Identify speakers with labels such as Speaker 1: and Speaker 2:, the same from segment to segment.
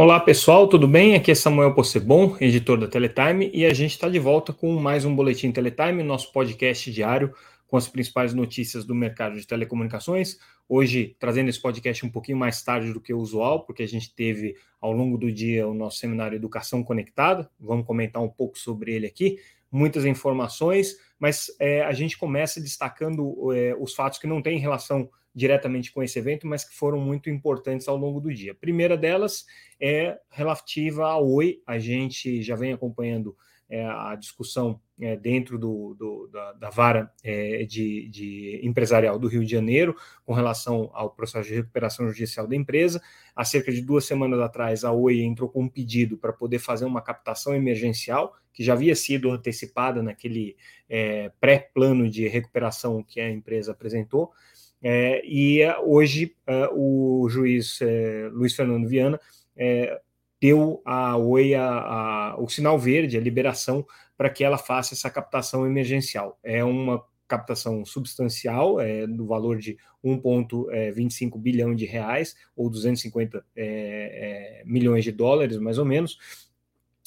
Speaker 1: Olá pessoal, tudo bem? Aqui é Samuel Possebon, editor da Teletime, e a gente está de volta com mais um Boletim Teletime, nosso podcast diário com as principais notícias do mercado de telecomunicações. Hoje, trazendo esse podcast um pouquinho mais tarde do que o usual, porque a gente teve ao longo do dia o nosso seminário Educação Conectada. Vamos comentar um pouco sobre ele aqui. Muitas informações, mas é, a gente começa destacando é, os fatos que não têm relação diretamente com esse evento, mas que foram muito importantes ao longo do dia. A primeira delas é relativa ao Oi. A gente já vem acompanhando é, a discussão é, dentro do, do, da, da, vara é, de, de, empresarial do Rio de Janeiro com relação ao processo de recuperação judicial da empresa. Há cerca de duas semanas atrás, a Oi entrou com um pedido para poder fazer uma captação emergencial, que já havia sido antecipada naquele é, pré-plano de recuperação que a empresa apresentou. É, e hoje é, o juiz Luiz Fernando Viana é, deu a Oi a, a, o sinal verde, a liberação, para que ela faça essa captação emergencial. É uma captação substancial, é, do valor de 1,25 bilhão de reais, ou 250 é, é, milhões de dólares, mais ou menos,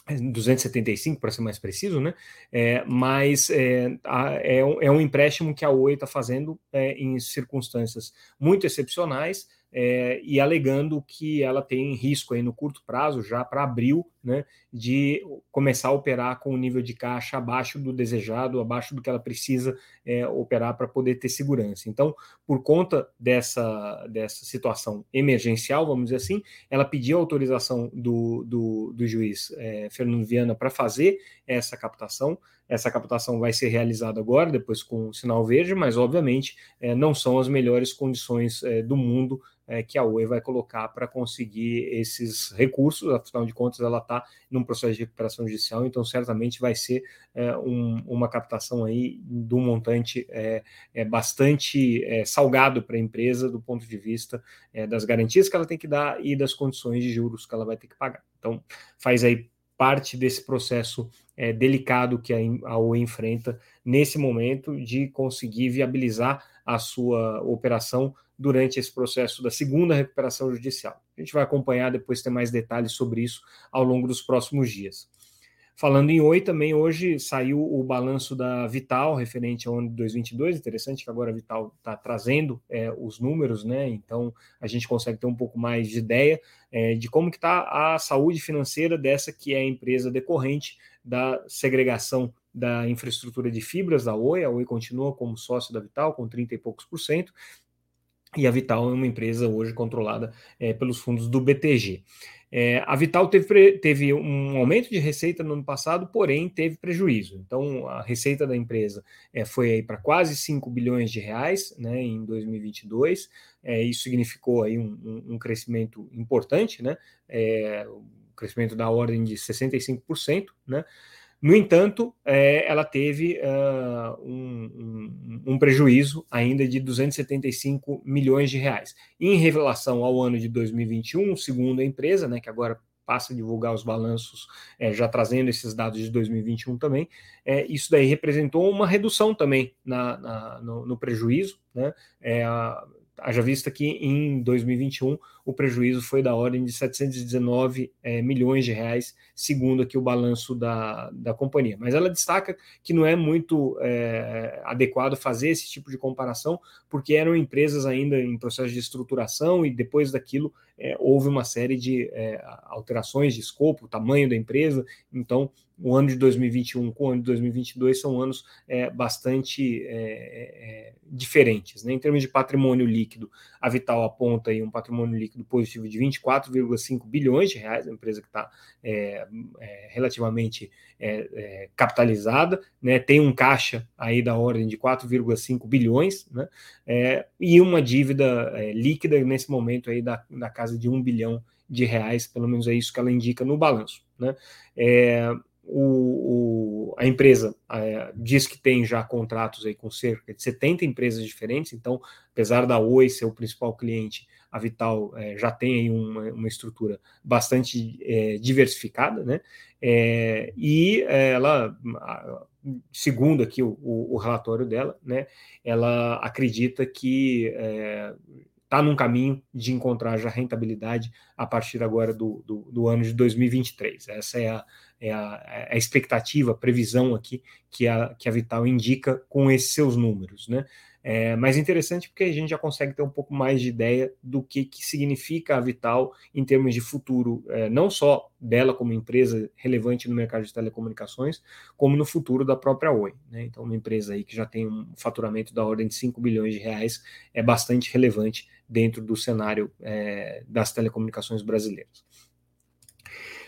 Speaker 1: 275 para ser mais preciso, né? É, mas é, é, um, é, um, empréstimo que a Oi está fazendo é, em circunstâncias muito excepcionais é, e alegando que ela tem risco aí no curto prazo, já para abril, né, de começar a operar com um nível de caixa abaixo do desejado, abaixo do que ela precisa é, operar para poder ter segurança. Então, por conta dessa, dessa situação emergencial, vamos dizer assim, ela pediu autorização do, do, do juiz é, Fernando Viana para fazer essa captação. Essa captação vai ser realizada agora, depois com o sinal verde, mas obviamente é, não são as melhores condições é, do mundo é, que a Oi vai colocar para conseguir esses recursos, afinal de contas, ela está num processo de recuperação judicial, então certamente vai ser é, um, uma captação aí do montante é, é bastante é, salgado para a empresa do ponto de vista é, das garantias que ela tem que dar e das condições de juros que ela vai ter que pagar. Então, faz aí parte desse processo é, delicado que a, Oi enfrenta nesse momento de conseguir viabilizar a sua operação durante esse processo da segunda recuperação judicial. A gente vai acompanhar depois ter mais detalhes sobre isso ao longo dos próximos dias. Falando em Oi, também hoje saiu o balanço da Vital referente ao ano de 2022. Interessante que agora a Vital está trazendo é, os números, né? Então a gente consegue ter um pouco mais de ideia é, de como que está a saúde financeira dessa que é a empresa decorrente da segregação da infraestrutura de fibras da Oi. A Oi continua como sócio da Vital com 30 e poucos por cento e a Vital é uma empresa hoje controlada é, pelos fundos do BTG. É, a Vital teve, teve, um aumento de receita no ano passado, porém teve prejuízo. Então, a receita da empresa é, foi para quase 5 bilhões de reais né, em 2022. É, isso significou aí um, um, um crescimento importante, né, um crescimento da ordem de 65%. Né, no entanto, é, ela teve uh, um, um, um, prejuízo ainda de 275 milhões de reais. Em relação ao ano de 2021, segundo a empresa, né, que agora passa a divulgar os balanços, é, já trazendo esses dados de 2021 também, é, isso daí representou uma redução também na, na no, no, prejuízo, né? É, a, haja vista que em 2021 o prejuízo foi da ordem de 719 é, milhões de reais, segundo aqui o balanço da, da companhia. Mas ela destaca que não é muito é, adequado fazer esse tipo de comparação, porque eram empresas ainda em processo de estruturação e depois daquilo é, houve uma série de é, alterações de escopo, tamanho da empresa, então o ano de 2021 com o ano de 2022 são anos é, bastante é, é, diferentes. Né? Em termos de patrimônio líquido, a Vital aponta aí um patrimônio líquido positivo de 24,5 bilhões de reais, uma empresa que está é, é, é, capitalizada, né? tem um caixa aí da ordem de 4,5 bilhões, né? e uma dívida líquida nesse momento aí da, da casa de 1 bilhão de reais, pelo menos é isso que ela indica no balanço. Né? É, o, o, a empresa é, diz que tem já contratos aí com cerca de 70 empresas diferentes, então, apesar da Oi ser o principal cliente, a Vital é, já tem aí uma, uma estrutura bastante é, diversificada, né? É, e ela, segundo aqui o, o, relatório dela, né, ela acredita que está está num caminho de encontrar já rentabilidade a partir agora do, do, do ano de 2023. Essa é a, é a, é a, expectativa, a previsão aqui que a, que a Vital indica com esses seus números. Né? É, mas interessante porque a gente já consegue ter um pouco mais de ideia do que, que significa a Vital em termos de futuro, é, não só dela como empresa relevante no mercado de telecomunicações, como no futuro da própria Oi. Né? Então, uma empresa aí que já tem um faturamento da ordem de 5 bilhões de reais é bastante relevante dentro do cenário é, das telecomunicações brasileiras.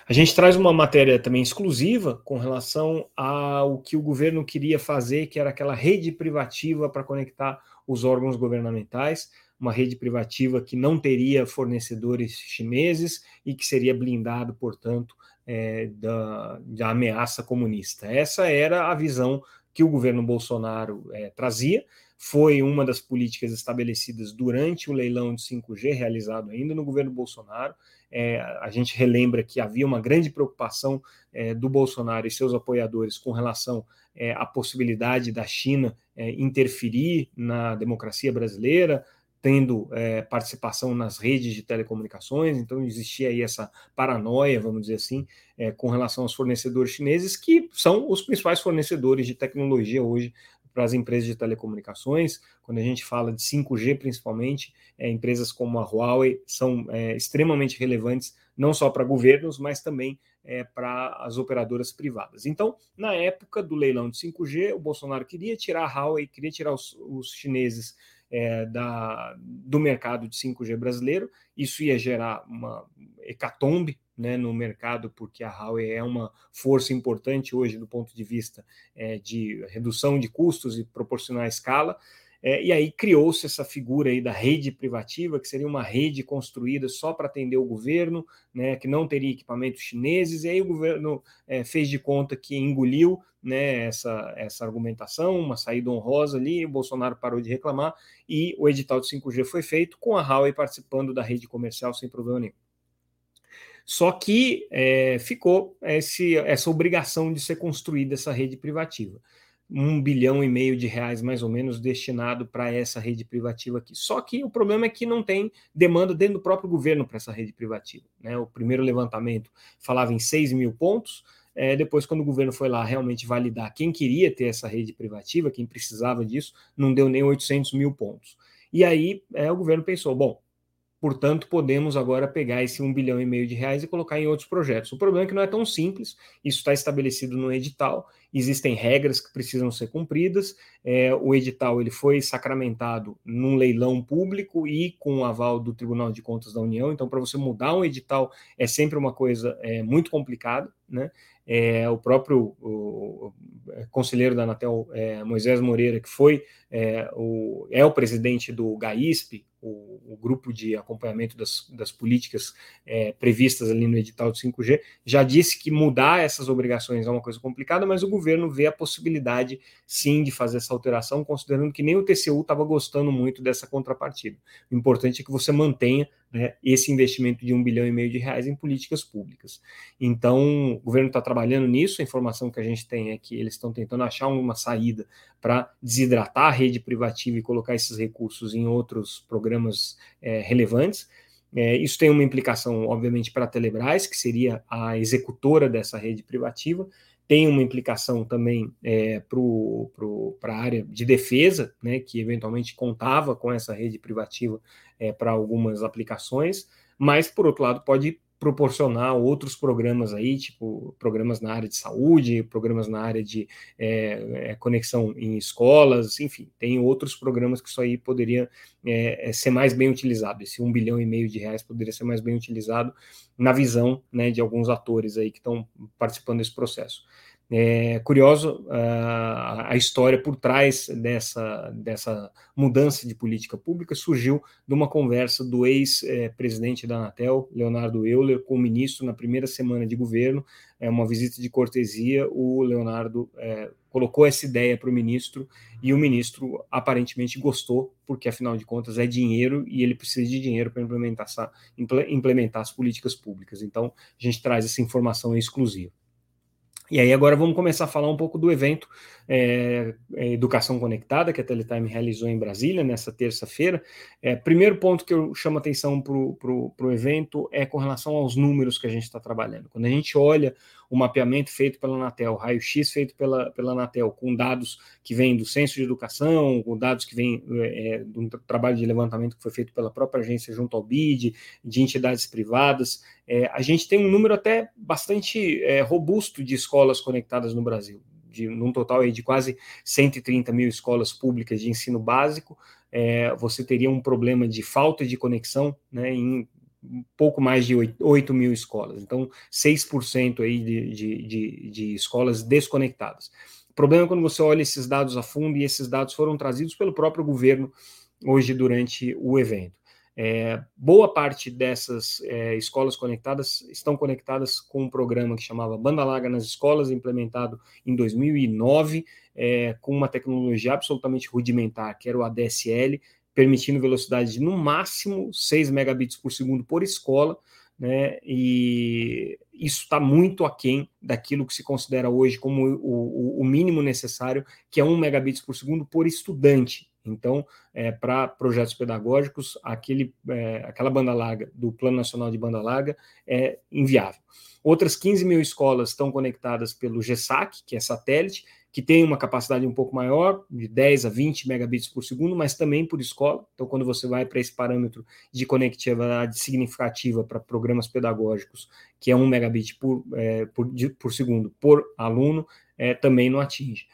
Speaker 1: A gente traz uma matéria também exclusiva com relação ao que o governo queria fazer, que era aquela rede privativa para conectar os órgãos governamentais, uma rede privativa que não teria fornecedores chineses e que seria blindado, portanto, é, da, da ameaça comunista. Essa era a visão que o governo Bolsonaro é, trazia, foi uma das políticas estabelecidas durante o leilão de 5G realizado ainda no governo Bolsonaro. É, a gente relembra que havia uma grande preocupação é, do Bolsonaro e seus apoiadores com relação é, à possibilidade da China é, interferir na democracia brasileira, tendo é, participação nas redes de telecomunicações, então existia aí essa paranoia, vamos dizer assim, é, com relação aos fornecedores chineses, que são os principais fornecedores de tecnologia hoje para as empresas de telecomunicações. Quando a gente fala de 5G, principalmente, é, empresas como a Huawei são extremamente relevantes, não só para governos, mas também para as operadoras privadas. Então, na época do leilão de 5G, o Bolsonaro queria tirar a Huawei, queria tirar os, os chineses é, da, do mercado de 5G brasileiro. Isso ia gerar uma hecatombe né, no mercado, porque a Huawei é uma força importante hoje do ponto de vista é, de redução de custos e proporcionar escala. É, e aí criou-se essa figura aí da rede privativa, que seria uma rede construída só para atender o governo, né, que não teria equipamentos chineses, e aí o governo é, fez de conta que engoliu né, essa, essa argumentação, uma saída honrosa ali, o Bolsonaro parou de reclamar, e o edital de 5G foi feito com a Huawei participando da rede comercial sem problema nenhum. Só que é, ficou esse, essa obrigação de ser construída essa rede privativa um bilhão e meio de reais, mais ou menos, destinado para essa rede privativa aqui. Só que o problema é que não tem demanda dentro do próprio governo para essa rede privativa. Né? O primeiro levantamento falava em 6 mil pontos. É, depois, quando o governo foi lá realmente validar quem queria ter essa rede privativa, quem precisava disso, não deu nem 800 mil pontos. E aí é, o governo pensou: bom, Portanto, podemos agora pegar esse um bilhão e meio de reais e colocar em outros projetos. O problema é que não é tão simples, isso está estabelecido no edital, existem regras que precisam ser cumpridas. É, o edital ele foi sacramentado num leilão público e com o aval do Tribunal de Contas da União. Então, para você mudar um edital é sempre uma coisa é, muito complicada, né? É, o próprio o, o é, conselheiro da Anatel, é, Moisés Moreira, que foi é, o, é o presidente do GAISP, o, o grupo de acompanhamento das, das políticas é, previstas ali no edital de 5G, já disse que mudar essas obrigações é uma coisa complicada, mas o governo vê a possibilidade, sim, de fazer essa alteração, considerando que nem o TCU estava gostando muito dessa contrapartida. O importante é que você mantenha né, esse investimento de um bilhão e meio de reais em políticas públicas. Então, o governo está trabalhando nisso, a informação que a gente tem é que eles estão tentando achar uma saída para desidratar a rede privativa e colocar esses recursos em outros programas é, relevantes. É, isso tem uma implicação, obviamente, para a Telebrás, que seria a executora dessa rede privativa, tem uma implicação também é, para a área de defesa, né, que eventualmente contava com essa rede privativa é, para algumas aplicações, mas, por outro lado, pode proporcionar outros programas aí, tipo programas na área de saúde, programas na área de é, conexão em escolas, enfim, tem outros programas que isso aí poderia é, ser mais bem utilizado. Esse um bilhão e meio de reais poderia ser mais bem utilizado na visão né, de alguns atores aí que estão participando desse processo. É curioso uh, a história por trás dessa, dessa mudança de política pública surgiu de uma conversa do ex-presidente da Anatel, Leonardo Euler, com o ministro na primeira semana de governo, é uma visita de cortesia. O Leonardo é, colocou essa ideia para o ministro e o ministro aparentemente gostou, porque afinal de contas é dinheiro e ele precisa de dinheiro para implementar, implementar as políticas públicas. Então a gente traz essa informação exclusiva. E aí agora vamos começar a falar um pouco do evento é, é, Educação Conectada, que a Teletime realizou em Brasília nessa terça-feira. É, primeiro ponto que eu chamo atenção para o evento é com relação aos números que a gente está trabalhando. Quando a gente olha o mapeamento feito pela Anatel, raio-x feito pela, pela Anatel, com dados que vêm do Censo de Educação, com dados que vêm é, do trabalho de levantamento que foi feito pela própria agência junto ao BID, de entidades privadas, é, a gente tem um número até bastante é, robusto de escolas conectadas no Brasil de num total aí de quase 130 mil escolas públicas de ensino básico, é, você teria um problema de falta de conexão né, em pouco mais de 8, 8 mil escolas. Então, 6% aí de, de, de, de escolas desconectadas. O problema é quando você olha esses dados a fundo, e esses dados foram trazidos pelo próprio governo hoje durante o evento. É, boa parte dessas é, escolas conectadas estão conectadas com um programa que chamava Banda Larga nas Escolas, implementado em 2009, é, com uma tecnologia absolutamente rudimentar, que era o ADSL, permitindo velocidade de no máximo 6 megabits por segundo por escola, né, e isso está muito aquém daquilo que se considera hoje como o, o, o mínimo necessário, que é 1 megabits por segundo por estudante. Então, é, para projetos pedagógicos, aquele, é, aquela banda larga do Plano Nacional de Banda Larga é inviável. Outras 15 mil escolas estão conectadas pelo GESAC, que é satélite, que tem uma capacidade um pouco maior, de 10 a 20 megabits por segundo, mas também por escola. Então, quando você vai para esse parâmetro de conectividade significativa para programas pedagógicos, que é 1 megabit por, é, por, de, por segundo por aluno, é, também não atinge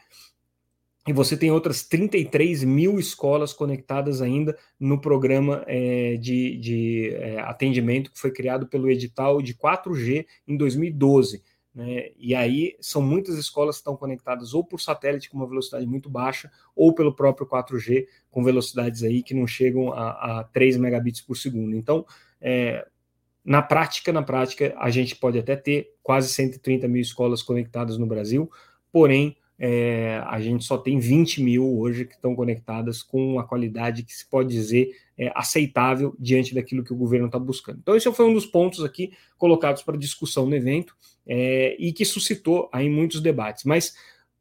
Speaker 1: e você tem outras 33 mil escolas conectadas ainda no programa é, de, de é, atendimento que foi criado pelo edital de 4G em 2012. Né? E aí são muitas escolas que estão conectadas ou por satélite com uma velocidade muito baixa, ou pelo próprio 4G com velocidades aí que não chegam a, a 3 megabits por segundo. Então, é, na prática, na prática, a gente pode até ter quase 130 mil escolas conectadas no Brasil, porém é, a gente só tem 20 mil hoje que estão conectadas com uma qualidade que se pode dizer é, aceitável diante daquilo que o governo está buscando. Então, esse foi um dos pontos aqui colocados para discussão no evento é, e que suscitou aí muitos debates. Mas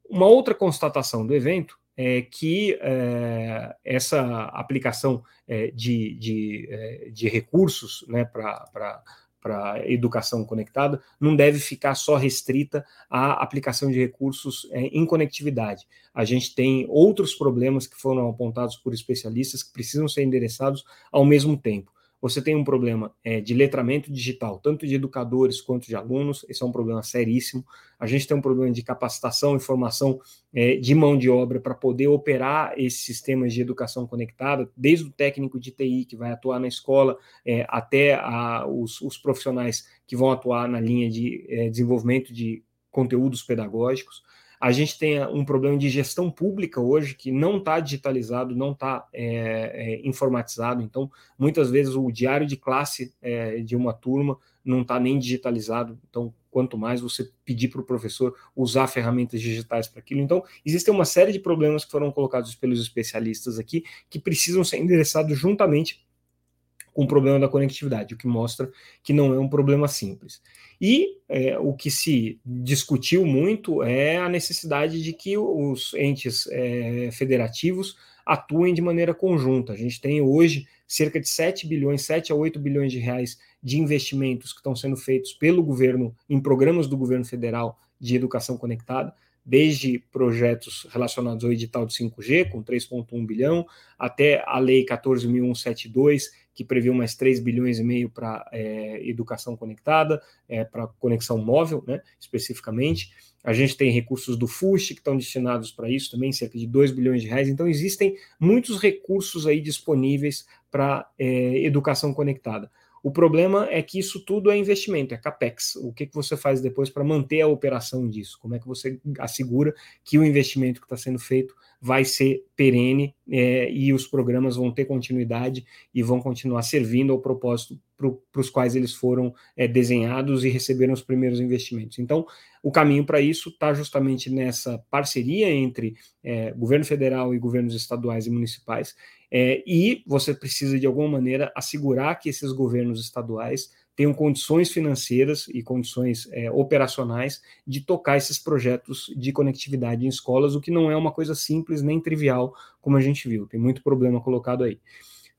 Speaker 1: uma outra constatação do evento é que é, essa aplicação é, de, de, é, de recursos né, para para educação conectada não deve ficar só restrita à aplicação de recursos é, em conectividade. A gente tem outros problemas que foram apontados por especialistas que precisam ser endereçados ao mesmo tempo você tem um problema é, de letramento digital, tanto de educadores quanto de alunos, esse é um problema seríssimo. A gente tem um problema de capacitação e formação é, de mão de obra para poder operar esses sistemas de educação conectada, desde o técnico de TI que vai atuar na escola, é, até a, os, os, profissionais que vão atuar na linha de é, desenvolvimento de conteúdos pedagógicos. A gente tem um problema de gestão pública hoje que não está digitalizado, não está é, é, informatizado. Então, muitas vezes o diário de classe é, de uma turma não está nem digitalizado. Então, quanto mais você pedir para o professor usar ferramentas digitais para aquilo. Então, existem uma série de problemas que foram colocados pelos especialistas aqui que precisam ser endereçados juntamente com o problema da conectividade, o que mostra que não é um problema simples. E é, o que se discutiu muito é a necessidade de que os entes é, federativos atuem de maneira conjunta. A gente tem hoje cerca de 7 bilhões, 7 a 8 bilhões de reais de investimentos que estão sendo feitos pelo governo em programas do governo federal de educação conectada desde projetos relacionados ao edital de 5G, com 3,1 bilhão, até a Lei 14.172, que previu mais 3 bilhões e meio para é, educação conectada, é, para conexão móvel, né, especificamente. A gente tem recursos do FUSH que estão destinados para isso também, cerca de 2 bilhões de reais. Então, existem muitos recursos aí disponíveis para é, educação conectada. O problema é que isso tudo é investimento, é capex. O que, que você faz depois para manter a operação disso? Como é que você assegura que o investimento que está sendo feito vai ser perene é, e os programas vão ter continuidade e vão continuar servindo ao propósito para os quais eles foram é, desenhados e receberam os primeiros investimentos. Então, o caminho para isso está justamente nessa parceria entre é, governo federal e governos estaduais e municipais, é, e você precisa, de alguma maneira, assegurar que esses governos estaduais tenham condições financeiras e condições é, operacionais de tocar esses projetos de conectividade em escolas, o que não é uma coisa simples nem trivial, como a gente viu, tem muito problema colocado aí.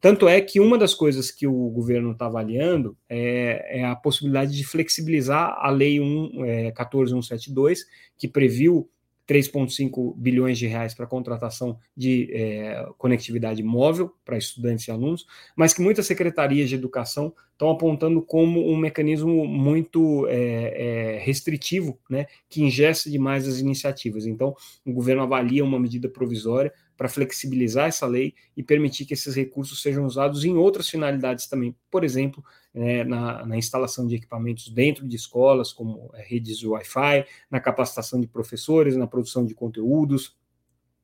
Speaker 1: Tanto é que uma das coisas que o governo está avaliando é, é, a possibilidade de flexibilizar a Lei 1, é, 14172, que previu 3,5 bilhões de reais para contratação de é, conectividade móvel para estudantes e alunos, mas que muitas secretarias de educação estão apontando como um mecanismo muito é, é, restritivo, né, que ingessa demais as iniciativas. Então, o governo avalia uma medida provisória para flexibilizar essa lei e permitir que esses recursos sejam usados em outras finalidades também, por exemplo, é, na, na, instalação de equipamentos dentro de escolas, como é, redes de Wi-Fi, na capacitação de professores, na produção de conteúdos,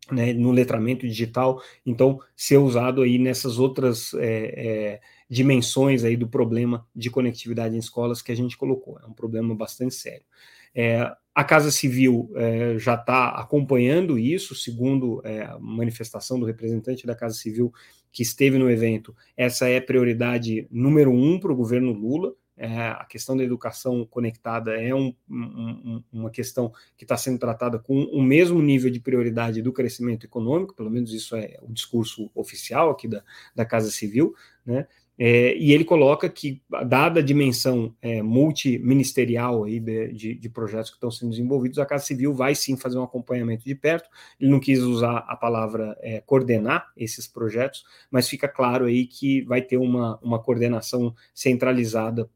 Speaker 1: né, no letramento digital, então ser usado aí nessas outras é, é, dimensões aí do problema de conectividade em escolas que a gente colocou. É um problema bastante sério. É, a Casa Civil é, já está acompanhando isso, segundo é, a manifestação do representante da Casa Civil que esteve no evento. Essa é prioridade número um para o governo Lula. É, a questão da educação conectada é um, um, uma questão que está sendo tratada com o mesmo nível de prioridade do crescimento econômico, pelo menos isso é o discurso oficial aqui da, da Casa Civil, né? É, e ele coloca que, dada a dimensão é, multiministerial aí de, de, de, projetos que estão sendo desenvolvidos, a Casa Civil vai sim fazer um acompanhamento de perto. Ele não quis usar a palavra é, coordenar esses projetos, mas fica claro aí que vai ter uma, uma coordenação centralizada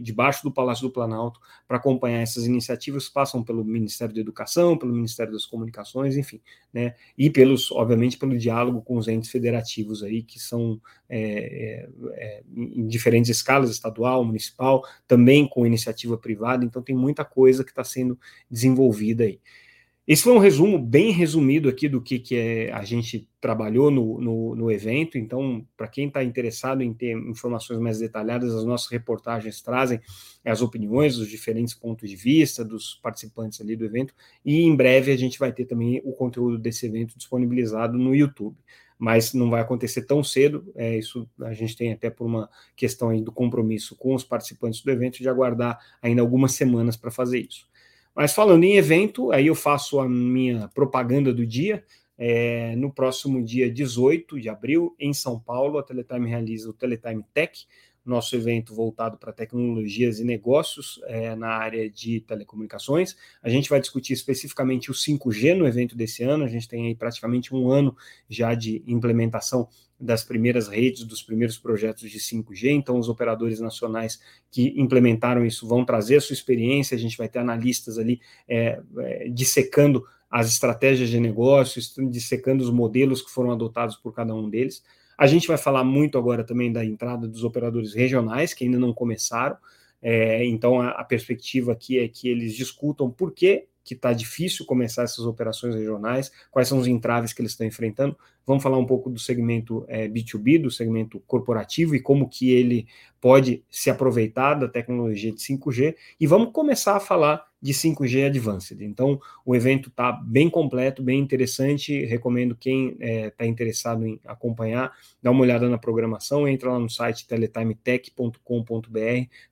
Speaker 1: debaixo do Palácio do Planalto para acompanhar essas iniciativas, passam pelo Ministério da Educação, pelo Ministério das Comunicações, enfim, né, e pelos, obviamente, pelo diálogo com os entes federativos aí, que são é, é, é, em diferentes escalas, estadual, municipal, também com iniciativa privada, então tem muita coisa que está sendo desenvolvida aí. Esse foi um resumo bem resumido aqui do que, que é, a gente trabalhou no, no, no evento. Então, para quem está interessado em ter informações mais detalhadas, as nossas reportagens trazem as opiniões, os diferentes pontos de vista dos participantes ali do evento. E em breve a gente vai ter também o conteúdo desse evento disponibilizado no YouTube mas não vai acontecer tão cedo. É, isso a gente tem até por uma questão aí do compromisso com os participantes do evento de aguardar ainda algumas semanas para fazer isso. Mas falando em evento, aí eu faço a minha propaganda do dia. É, no próximo dia 18 de abril, em São Paulo, a Teletime realiza o Teletime Tech, nosso evento voltado para tecnologias e negócios é, na área de telecomunicações. A gente vai discutir especificamente o 5G no evento desse ano. A gente tem aí praticamente um ano já de implementação das primeiras redes, dos primeiros projetos de 5G. Então, os operadores nacionais que implementaram isso vão trazer a sua experiência. A gente vai ter analistas ali é, é, dissecando as estratégias de negócios, dissecando os modelos que foram adotados por cada um deles. A gente vai falar muito agora também da entrada dos operadores regionais, que ainda não começaram. É, então, a, a, perspectiva aqui é que eles discutam por que que está difícil começar essas operações regionais, quais são os entraves que eles estão enfrentando. Vamos falar um pouco do segmento é, B2B, do segmento corporativo e como que ele pode se aproveitar da tecnologia de 5G. E vamos começar a falar de 5G Advanced. Então, o evento está bem completo, bem interessante. Recomendo quem está é, tá interessado em acompanhar, dá uma olhada na programação, entra lá no site teletimetech.com.br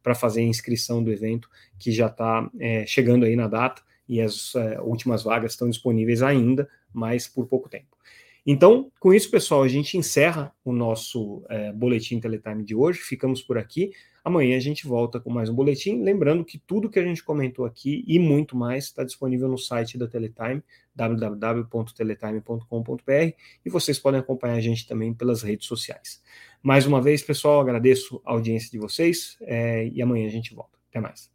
Speaker 1: para fazer a inscrição do evento, que já está é, chegando aí na data e as é, últimas vagas estão disponíveis ainda, mas por pouco tempo. Então, com isso, pessoal, a gente encerra o nosso é, boletim Teletime de hoje. Ficamos por aqui. Amanhã a gente volta com mais um boletim. Lembrando que tudo que a gente comentou aqui e muito mais está disponível no site da Teletime, www.teletime.com.br, e vocês podem acompanhar a gente também pelas redes sociais. Mais uma vez, pessoal, agradeço a audiência de vocês é, e amanhã a gente volta. Até mais.